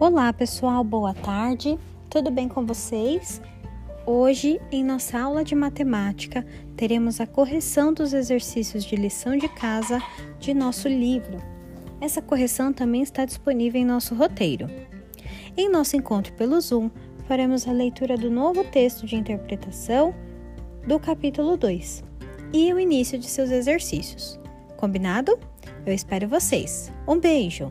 Olá, pessoal, boa tarde. Tudo bem com vocês? Hoje, em nossa aula de matemática, teremos a correção dos exercícios de lição de casa de nosso livro. Essa correção também está disponível em nosso roteiro. Em nosso encontro pelo Zoom, faremos a leitura do novo texto de interpretação do capítulo 2 e o início de seus exercícios. Combinado? Eu espero vocês. Um beijo!